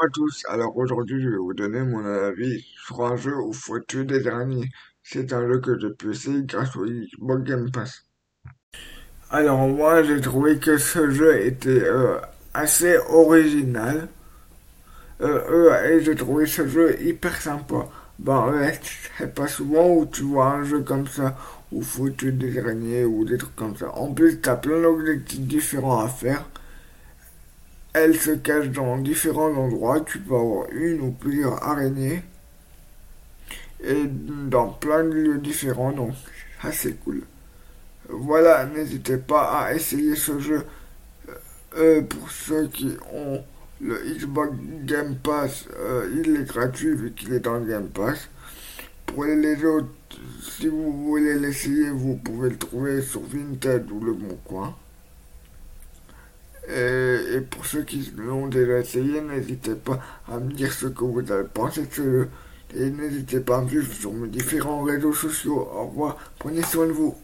à tous, alors aujourd'hui je vais vous donner mon avis sur un jeu faut tuer des araignées. C'est un jeu que j'ai pu essayer grâce au Xbox Game Pass. Alors moi j'ai trouvé que ce jeu était euh, assez original euh, euh, et j'ai trouvé ce jeu hyper sympa. Ouais, c'est pas souvent où tu vois un jeu comme ça où faut des araignées ou des trucs comme ça. En plus t'as plein d'objectifs différents à faire. Elle se cache dans différents endroits. Tu peux avoir une ou plusieurs araignées. Et dans plein de lieux différents. Donc, assez cool. Voilà, n'hésitez pas à essayer ce jeu. Euh, pour ceux qui ont le Xbox Game Pass, euh, il est gratuit vu qu'il est dans le Game Pass. Pour les autres, si vous voulez l'essayer, vous pouvez le trouver sur Vinted ou Le Bon Coin. Et, pour ceux qui l'ont déjà essayé, n'hésitez pas à me dire ce que vous avez pensé de ce jeu. Et n'hésitez pas à me suivre sur mes différents réseaux sociaux. Au revoir, prenez soin de vous.